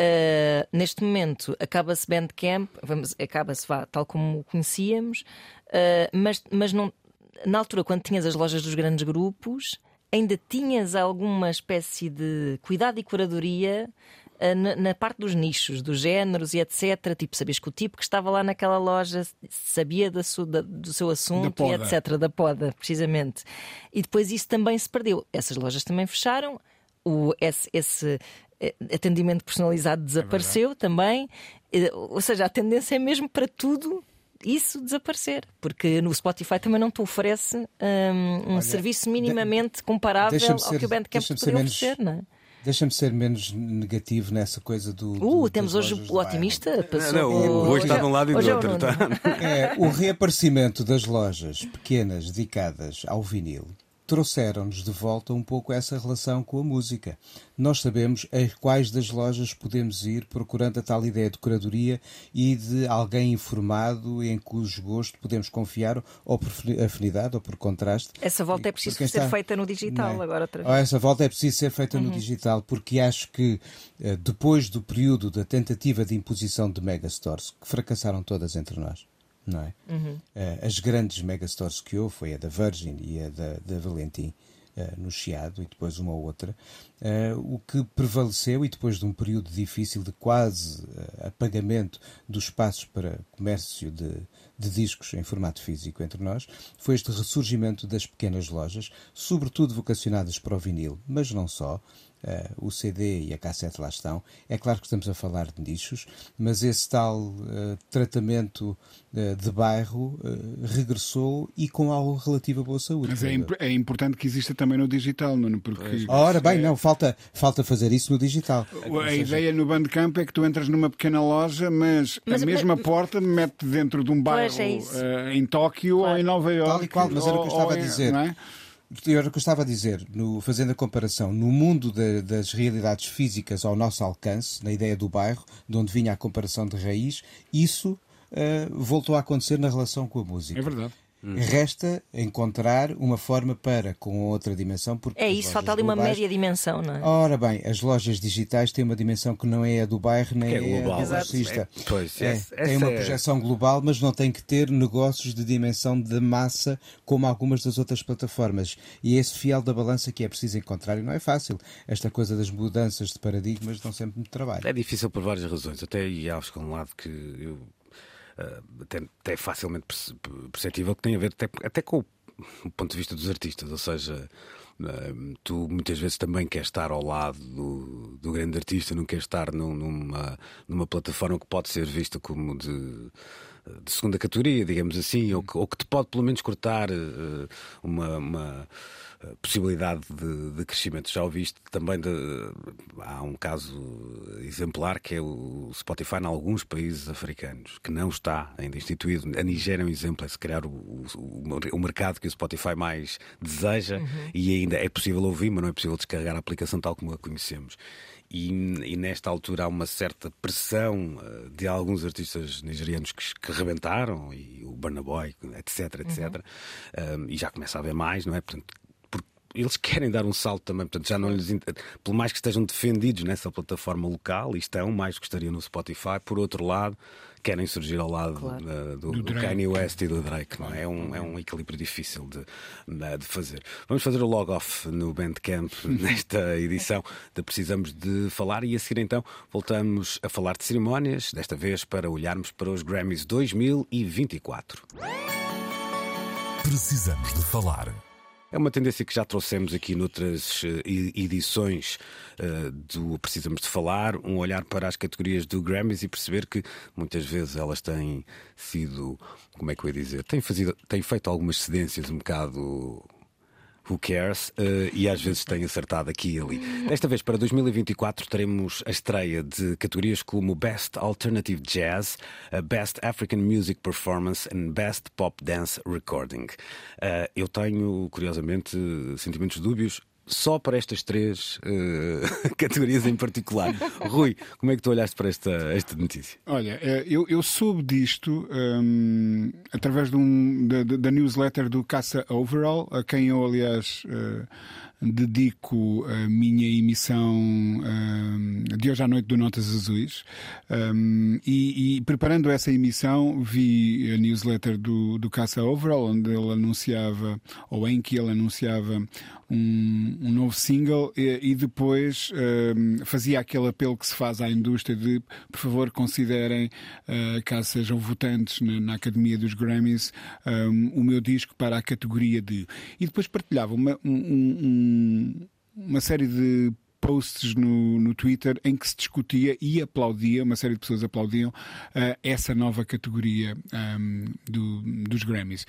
Uh, neste momento acaba-se Bandcamp, acaba-se tal como o conhecíamos, uh, mas, mas não, na altura, quando tinhas as lojas dos grandes grupos, ainda tinhas alguma espécie de cuidado e curadoria na, na, parte dos nichos, dos géneros e etc. Tipo, sabias que o tipo que estava lá naquela loja sabia da da, do seu assunto e etc. Da poda, precisamente. E depois isso também se perdeu. Essas lojas também fecharam. O, esse, esse eh, atendimento personalizado desapareceu é também. Eh, ou seja, a tendência é mesmo para tudo isso desaparecer, porque no Spotify também não te oferece um, um Olha, serviço minimamente comparável ao que o Bandcamp poderia oferecer, não é? Deixa-me ser menos negativo nessa coisa do. Uh, do, temos hoje o otimista. Passou... Não, não, hoje está de um lado e do outro. É, tá? é, o reaparecimento das lojas pequenas dedicadas ao vinil trouxeram-nos de volta um pouco essa relação com a música. Nós sabemos a quais das lojas podemos ir procurando a tal ideia de curadoria e de alguém informado em cujo gosto podemos confiar, ou por afinidade ou por contraste. Essa volta é preciso ser está... feita no digital agora. Ou essa volta é preciso ser feita uhum. no digital, porque acho que eh, depois do período da tentativa de imposição de megastores, que fracassaram todas entre nós, não é? Uhum. Uh, as grandes megastores que houve foi a da Virgin e a da, da Valentim. Uh, no Chiado e depois uma outra, uh, o que prevaleceu e depois de um período difícil de quase apagamento dos espaços para comércio de, de discos em formato físico entre nós, foi este ressurgimento das pequenas lojas, sobretudo vocacionadas para o vinil, mas não só, Uh, o CD e a cassete lá estão. É claro que estamos a falar de nichos, mas esse tal uh, tratamento uh, de bairro regressou e com algo relativo à boa saúde. Mas é, imp é, importante que exista também no digital, Nuno, porque. Ora bem, é... não, falta, falta fazer isso no digital. A seja... ideia no Bandcamp é que tu entras numa pequena loja, mas, mas a mesma mas... porta mete dentro de um bairro é em Tóquio claro. ou em Nova Iorque. Tal e qual, mas era o que eu estava a dizer. Em, era o que eu estava a dizer, no, fazendo a comparação, no mundo de, das realidades físicas ao nosso alcance, na ideia do bairro, de onde vinha a comparação de raiz, isso uh, voltou a acontecer na relação com a música. É verdade. Hum. Resta encontrar uma forma para, com outra dimensão. Porque é isso, falta ali globais... uma média dimensão, não é? Ora bem, as lojas digitais têm uma dimensão que não é a do bairro nem é, é a do grossista. É, pois, é, tem uma é- projeção global, mas não tem que ter negócios de dimensão de massa como algumas das outras plataformas. E é esse fiel da balança que é preciso encontrar e não é fácil. Esta coisa das mudanças de paradigmas dão sempre muito trabalho. É difícil por várias razões. Até e acho que é um lado que eu até, até facilmente perceptível que tem a ver até, até com o ponto de vista dos artistas, ou seja, uh, tu muitas vezes também queres estar ao lado do, do grande artista, não queres estar num, numa, numa plataforma que pode ser vista como de de segunda categoria, digamos assim, ou que, ou que te pode pelo menos cortar uh, uma, uma possibilidade de, de, crescimento. Já ouviste também de, há um caso exemplar que é o Spotify em alguns países africanos, que não está ainda instituído. A Nigéria é um exemplo, é se calhar o, o, o mercado que o Spotify mais deseja uhum. e ainda é possível ouvir, mas não é possível descarregar a aplicação tal como a conhecemos. E, e, nesta altura há uma certa pressão uh, de alguns artistas nigerianos que, que rebentaram, e o Burna Boy, etc, etc. Uhum. Um, e já começa a haver mais, não é? Portanto, eles [laughs] querem dar um salto também, portanto, já não lhes. Por mais que estejam defendidos nessa plataforma local, e estão, mais gostariam no Spotify, por outro lado, querem surgir ao lado claro. uh, do, do, do Kanye West e do Drake, não é? É um, é um equilíbrio difícil de, de fazer. Vamos fazer o log-off no Bandcamp [laughs] nesta edição de Precisamos de Falar e a seguir então voltamos a falar de cerimónias, desta vez para olharmos para os Grammys 2024. Precisamos de Falar. É uma tendência que já trouxemos aqui noutras uh, edições uh, do Precisamos de Falar, um olhar para as categorias do Grammys e perceber que muitas vezes elas têm sido, como é que eu ia dizer, têm, fazido, têm feito algumas cedências um bocado Who Cares? Uh, e às vezes tem acertado aqui e ali. Desta vez, para 2024, teremos a estreia de categorias como Best Alternative Jazz, Best African Music Performance e Best Pop Dance Recording. Uh, eu tenho, curiosamente, sentimentos dúbios só para estas três uh, [laughs] categorias em particular. [laughs] Rui, como é que tu olhaste para esta, esta notícia? Olha, eu, eu soube disto um, através de um, da, da, newsletter do Caça Overall, a quem eu, aliás. Uh, dedico a minha emissão um, de hoje à noite do Notas Azuis um, e, e, preparando essa emissão vi a newsletter do, do Caça Overall onde ele anunciava ou em que ele anunciava um, um novo single e, e depois um, fazia aquele apelo que se faz à indústria de por favor considerem uh, caso sejam votantes na, na Academia dos Grammys um, o meu disco para a categoria de e depois partilhava uma, um uma série de posts no, no Twitter em que se discutia e aplaudia, uma série de pessoas aplaudiam uh, essa nova categoria um, do, dos Grammys.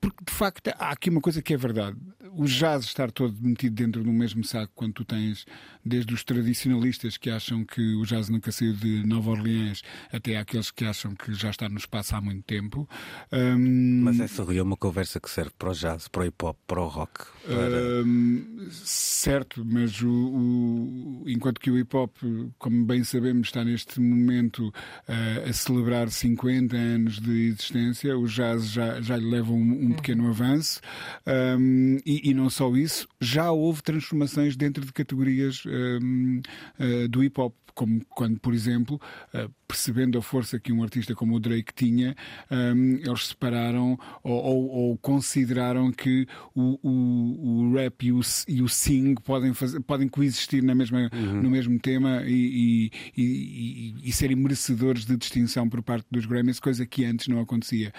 Porque de facto há aqui uma coisa que é verdade. O jazz estar todo metido dentro do mesmo saco quando tu tens desde os tradicionalistas que acham que o jazz nunca saiu de Nova Orleans até aqueles que acham que já está no espaço há muito tempo. Um... Mas essa é uma conversa que serve para o jazz, para o hip hop, para o rock. Para... Um, certo, mas o, o, enquanto que o hip hop, como bem sabemos, está neste momento uh, a celebrar 50 anos de existência, o jazz já, já lhe leva um, um pequeno avanço. Um, e, e, não só isso, já houve transformações dentro de categorias um, uh, do hip hop como quando, por exemplo, uh, percebendo a força que um artista como o Drake tinha, um, eles separaram ou, ou, ou, consideraram que o, o, o rap e o, e o sing podem, fazer, podem coexistir na mesma, uhum. no mesmo tema e, e, e, e, serem merecedores de distinção por parte dos Grammys, coisa que antes não acontecia.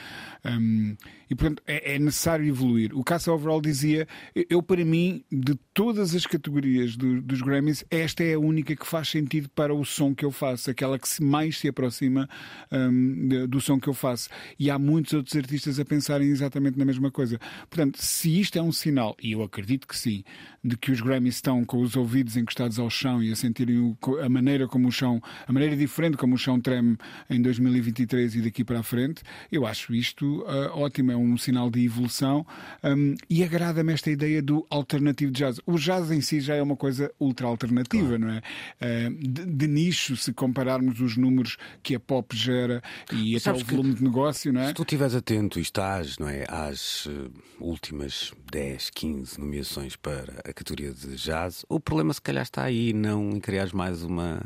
Um, e portanto é, é, necessário evoluir. O Caça Overall dizia: eu, para mim, de todas as categorias do, dos Grammys, esta é a única que faz sentido para o som que eu faço, aquela que mais se aproxima um, do som que eu faço. E há muitos outros artistas a pensarem exatamente na mesma coisa. Portanto, se isto é um sinal, e eu acredito que sim, de que os Grammys estão com os ouvidos encostados ao chão e a sentirem a maneira como o chão, a maneira diferente como o chão treme em 2023 e daqui para a frente, eu acho isto uh, ótimo, é um sinal de evolução um, e agrada-me esta ideia do alternativo jazz. O jazz em si já é uma coisa ultra alternativa, claro. não é? Uh, de, nicho, se compararmos os números que a pop gera e até o volume de negócio, não é? Se tu estiveres atento e estás, não é, às uh, últimas 10, 15 nomeações para a categoria de jazz, o problema se calhar está aí, não em criares mais uma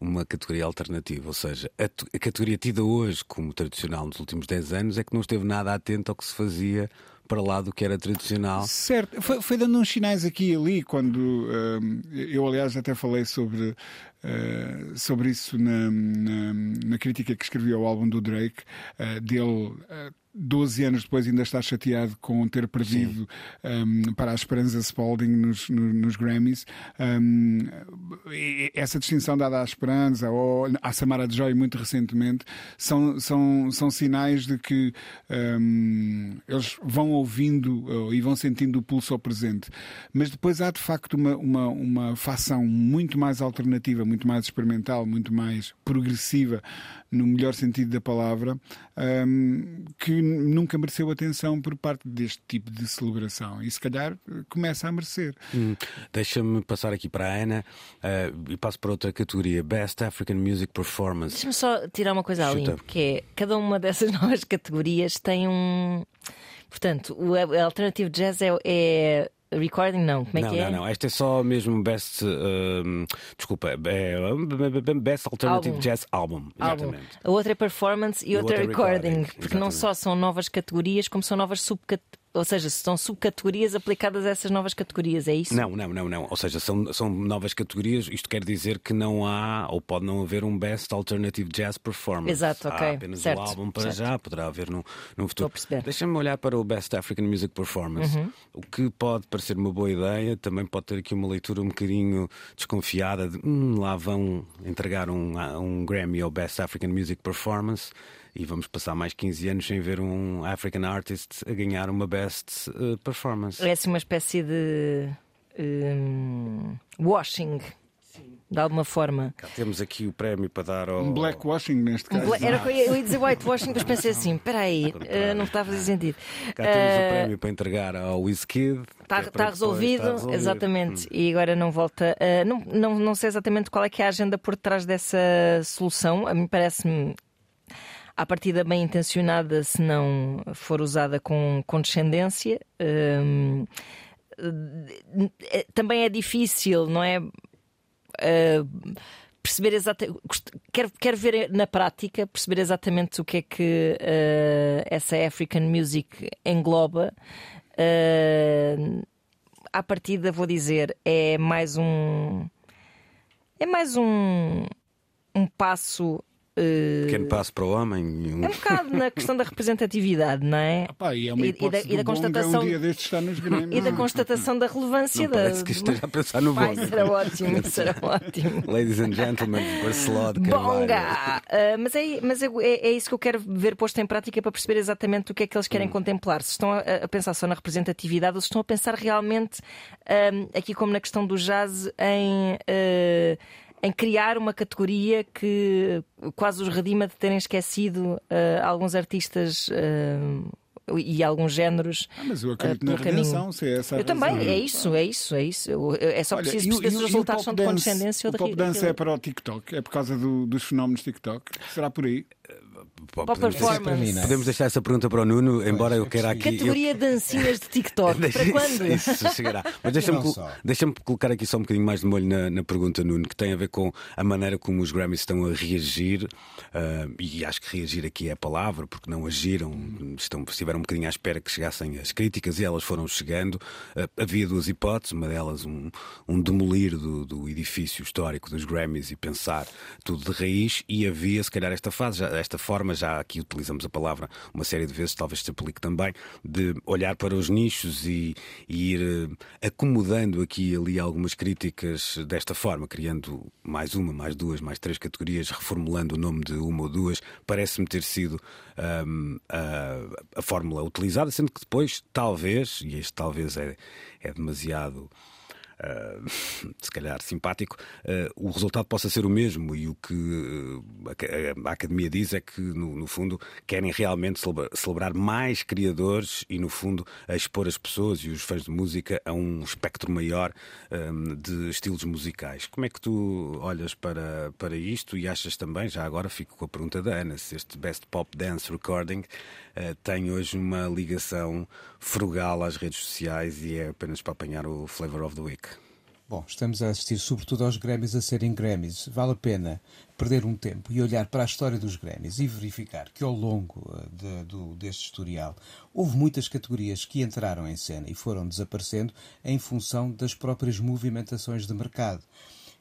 uma categoria alternativa, ou seja, a, a, categoria tida hoje como tradicional nos últimos 10 anos é que não esteve nada atento ao que se fazia para lá do que era tradicional. Certo, foi, foi dando uns sinais aqui e ali, quando uh, eu, aliás, até falei sobre, uh, sobre isso na, na, na, crítica que escrevi ao álbum do Drake, uh, dele 12 anos depois ainda está chateado com ter perdido um, para a Esperança Spalding nos, nos, nos Grammys. Um, essa distinção dada à Esperança ou à Samara Joy muito recentemente são, são, são sinais de que um, eles vão ouvindo uh, e vão sentindo o pulso ao presente. Mas depois há de facto uma, uma, uma facção muito mais alternativa, muito mais experimental, muito mais progressiva no melhor sentido da palavra, um, que nunca mereceu atenção por parte deste tipo de celebração. E se calhar começa a merecer. Hum, Deixa-me passar aqui para a Ana uh, e passo para outra categoria: Best African Music Performance. Deixa-me só tirar uma coisa ali, que é cada uma dessas [laughs] novas categorias tem um. Portanto, o Alternative Jazz é, é recording, não. Como é não, que é? não, não. Esta é só mesmo Best. um, desculpa, é Best Alternative Álbum. Jazz Album. Álbum. Exatamente. A outra é performance e, E outra é outra é recording. recording, Porque não exatamente. só são novas categorias, como são novas subcategorias. Ou seja, são subcategorias aplicadas a essas novas categorias, é isso? Não, não, não, não. Ou seja, são, são novas categorias. Isto quer dizer que não há, ou pode não haver, um Best Alternative Jazz Performance. Exato, ok. Há apenas Certo, o álbum para certo. já, poderá haver no, no futuro. Uhum. Deixa-me olhar para o Best African Music Performance. O que pode parecer uma boa ideia, também pode ter aqui uma leitura um bocadinho desconfiada de hum, lá vão entregar um, um Grammy ao Best African Music Performance. E vamos passar mais 15 anos sem ver um African Artist a ganhar uma Best eh, Performance. É assim uma espécie de. hum, washing. De alguma forma. Cá temos aqui o prémio para dar ao. Um blackwashing neste Um caso. bla- Era, eu ia- dizer whitewashing, [laughs] depois pensei assim: espera aí, eh, não está a fazer sentido. Cá temos Eh, o prémio para entregar ao Wizkid. Está é resolvido, está resolvido. exatamente. Hum. E agora não volta. a- não, não, não sei exatamente qual é que é a agenda por trás dessa solução. A mim parece-me. À partida bem intencionada, se não for usada com condescendência. Hum, eh, também é difícil, não é? Uh, perceber exatamente. Quero, quero ver na prática, perceber exatamente o que é que uh, essa African music engloba. Uh, à partida, vou dizer, é mais um. É mais um. Um passo. Uh, Pequeno passo para o homem. um- é um bocado na questão da representatividade, não é? Pá, e é uma E- e da- e da Bonga constatação- um dia destes estar nos Grammys. E da constatação da relevância Não da. parece que esteja a pensar no Bonga. isso era ótimo, isso era ótimo. Ladies and gentlemen, Barcelona de Carvalho. Bonga! Ah, mas é, mas é, é- é isso que eu quero ver posto em prática para perceber exatamente o que é que eles querem contemplar. Se estão a, a pensar só na representatividade ou se estão a pensar realmente, ahm, aqui como na questão do jazz, em. ah, em criar uma categoria que quase os redima de terem esquecido ah, alguns artistas ah, e alguns géneros. Ah, mas eu ah, acredito na pelo caminho. redenção, se é essa a Eu também, razão. é isso, é isso, é isso. É só Olha, preciso o- perceber se o- os o resultados são de dance- condescendência ou O de pop dance é para o TikTok, é por causa do- dos fenómenos TikTok. Será por aí? Pop podemos, performance. para mim, não é? podemos deixar essa pergunta para o Nuno, embora eu queira aqui. eu- Categoria dancinhas de TikTok. [laughs] Para quando? Isso, isso chegará. Mas deixa-me deixa-me colocar aqui só um bocadinho mais de molho na, na pergunta, Nuno, que tem a ver com a maneira como os Grammys estão a reagir. ah, e acho que reagir aqui é a palavra, porque não agiram, estão, estiveram um bocadinho à espera que chegassem as críticas e elas foram chegando. Ah, havia duas hipóteses, uma delas um, um demolir do, do edifício histórico dos Grammys e pensar tudo de raiz, e havia, se calhar, esta fase, esta forma, já aqui utilizamos a palavra uma série de vezes, talvez se aplique também, de olhar para os nichos e, e ir eh, acomodando aqui e ali algumas críticas desta forma, criando mais uma, mais duas, mais três categorias, reformulando o nome de uma ou duas, parece-me ter sido ahm, a, a fórmula utilizada, sendo que depois, talvez, e este talvez é, é demasiado. Uh, [laughs] se calhar simpático, uh, o resultado possa ser o mesmo. E o que uh, a, Academia diz é que, no, no fundo, querem realmente celebra- celebrar mais criadores e, no fundo, expor as pessoas e os fãs de música a um espectro maior um, de estilos musicais. Como é que tu olhas para, para isto e achas também, já agora fico com a pergunta da Ana, se este Best Pop Dance Recording uh, tem hoje uma ligação frugal às redes sociais e é apenas para apanhar o Flavor of the Week? Bom, estamos a assistir sobretudo aos Grammys a serem Grammys. Vale a pena perder um tempo e olhar para a história dos Grammys e verificar que ao longo eh, de- do- deste historial houve muitas categorias que entraram em cena e foram desaparecendo em função das próprias movimentações de mercado.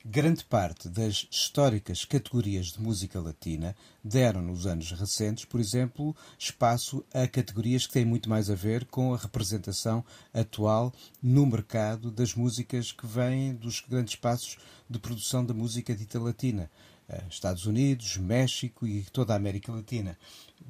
Grande parte das históricas categorias de música latina deram nos anos recentes, por exemplo, espaço a categorias que têm muito mais a ver com a representação atual no mercado das músicas que vêm dos grandes espaços de produção da música dita latina. Eh, Estados Unidos, México e toda a América Latina.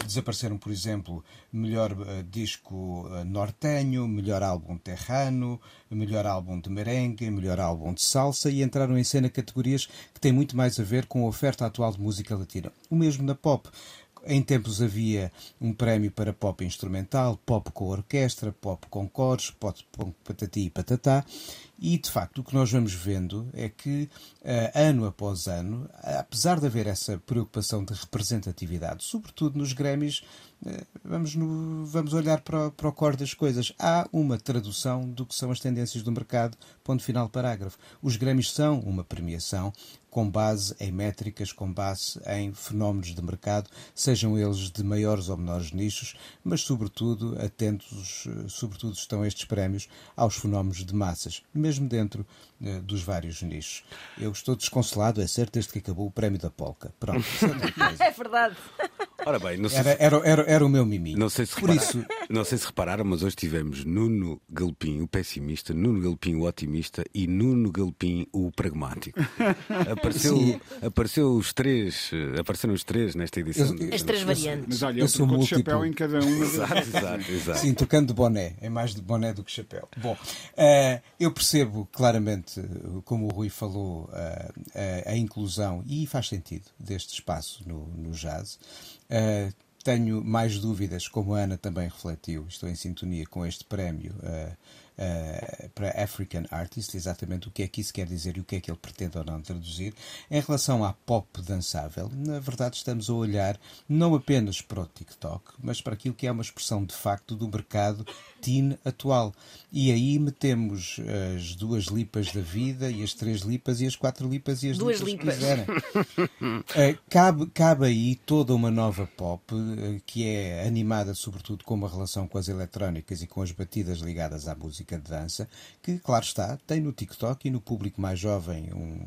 Desapareceram, por exemplo, melhor uh, disco uh, nortenho, melhor álbum terrano, melhor álbum de merengue, melhor álbum de salsa e entraram em cena categorias que têm muito mais a ver com a oferta atual de música latina. O mesmo na pop. Em tempos havia um prémio para pop instrumental, pop com orquestra, pop com cores, pop com patati e patatá. E, de facto, o que nós vamos vendo é que, uh, ano após ano, apesar de haver essa preocupação de representatividade, sobretudo nos Grêmios, uh, vamos, no, vamos olhar para, para o core das coisas. Há uma tradução do que são as tendências do mercado, ponto final, parágrafo. Os Grêmios são uma premiação com base em métricas, com base em fenómenos de mercado, sejam eles de maiores ou menores nichos, mas sobretudo atentos, sobretudo estão estes prémios aos fenómenos de massas, mesmo dentro uh, dos vários nichos. Eu estou desconsolado, é certo, desde que acabou o prémio da Polca. Pronto, [laughs] é verdade. Ora bem, não sei era, se... era, era, era, o meu miminho. Não sei, se Por isso... não sei se repararam, mas hoje tivemos Nuno Galpim, o pessimista, Nuno Galpim, o otimista e Nuno Galpim, o pragmático. [laughs] Apareceu, apareceu os três, apareceram os três nesta edição. Eu, As três variantes. Mas olha, Eu eu sou de múltiplo. chapéu em cada uma. Exato, exato, exato. Sim, tocando de boné. É mais de boné do que chapéu. Bom, eh, eu percebo claramente, eh, como o Rui falou, eh, eh, a inclusão, e faz sentido, deste espaço no, no jazz. Eh, tenho mais dúvidas, como a Ana também refletiu, estou em sintonia com este prémio eh, eh, para African Artist, exatamente o que é que isso quer dizer e o que é que ele pretende ou não traduzir. Em relação à pop dançável, na verdade estamos a olhar não apenas para o TikTok, mas para aquilo que é uma expressão de facto do mercado teen atual. E aí metemos as duas lipas da vida e as três lipas e as quatro lipas e as Duas lipas, lipas. que quiserem. [laughs] Eh, cabe, cabe aí toda uma nova pop eh, que é animada sobretudo com uma relação com as eletrónicas e com as batidas ligadas à música de dança, que, claro está, tem no TikTok e no público mais jovem um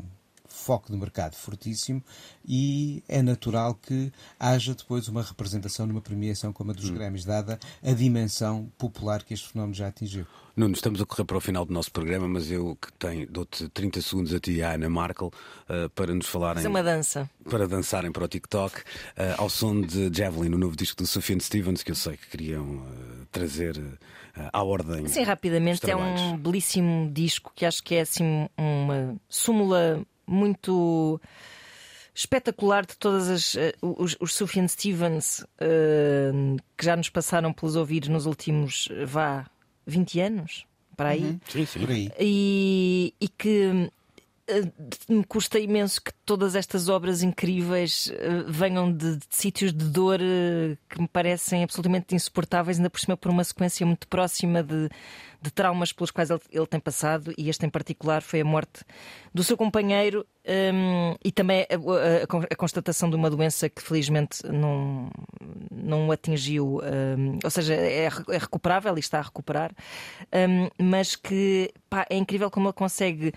foco de mercado fortíssimo e é natural que haja depois uma representação numa premiação como a dos Grêmios, dada a dimensão popular que este fenómeno já atingiu. Nuno, estamos a correr para o final do nosso programa, mas eu que tenho, dou-te 30 segundos a ti e à Ana Markel uh, para nos falarem. Fazer uma dança. Para dançarem para o TikTok, uh, ao som de Javelin, o novo disco do Sufjan Stevens, que eu sei que queriam uh, trazer à ordem. Sim, rapidamente, é um belíssimo disco que acho que é assim uma súmula muito espetacular de todas as eh, os, os Sufjan Stevens eh, que já nos passaram pelos ouvidos nos últimos vá 20 anos para aí Sim, sim. Por aí. e, e que me custa imenso que todas estas obras incríveis eh, venham de, de sítios de dor eh, que me parecem absolutamente insuportáveis, ainda por cima por uma sequência muito próxima de, de traumas pelos quais ele, ele tem passado, e este em particular foi a morte do seu companheiro hum, e também a, a- a constatação de uma doença que felizmente não, não atingiu, hum, ou seja, é, re- é recuperável e está a recuperar, hum, mas que pá, é incrível como ele consegue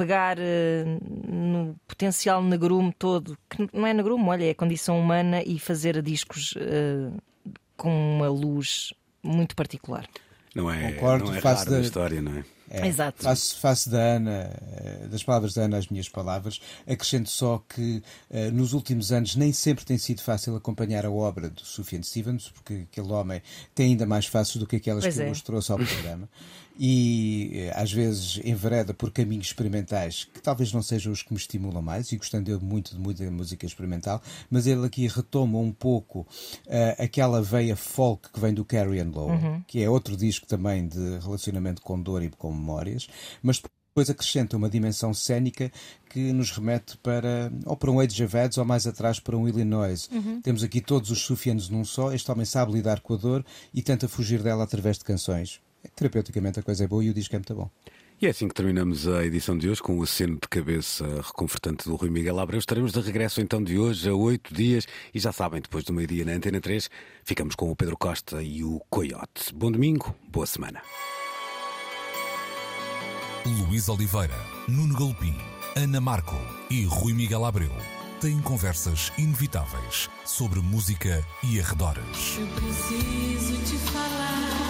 pegar eh, no potencial negrume todo, que não é negrume, olha, é a condição humana e fazer discos eh, com uma luz muito particular. Não é, Concordo, não é faço raro da- história, não é? É, Exato. Faço, faço da Ana, eh, das palavras da Ana as minhas palavras. Acrescento só que eh, nos últimos anos nem sempre tem sido fácil acompanhar a obra do Sufjan Stevens, porque aquele homem tem ainda mais fáceis do que aquelas Pois que é. nos trouxe ao programa. [laughs] E eh, às vezes envereda por caminhos experimentais que talvez não sejam os que me estimulam mais, e gostando eu muito de muita música experimental, mas ele aqui retoma um pouco eh, aquela veia folk que vem do Carrie Lowe, que é outro disco também de relacionamento com dor e com memórias, mas depois acrescenta uma dimensão cénica que nos remete para ou para um Age of Ads ou mais atrás para um Illinois. Temos aqui todos os sufianos num só. Este homem sabe lidar com a dor e tenta fugir dela através de canções. Terapeuticamente a coisa é boa e o disco é muito bom. E é assim que terminamos a edição de hoje com o aceno de cabeça reconfortante do Rui Miguel Abreu. Estaremos de regresso então de hoje a oito dias e já sabem, depois do meio-dia na Antena 3, ficamos com o Pedro Costa e o Coyote. Bom domingo, boa semana. Luís Oliveira, Nuno Galpim, Ana Marco e Rui Miguel Abreu têm conversas inevitáveis sobre música e arredores. Eu preciso te falar.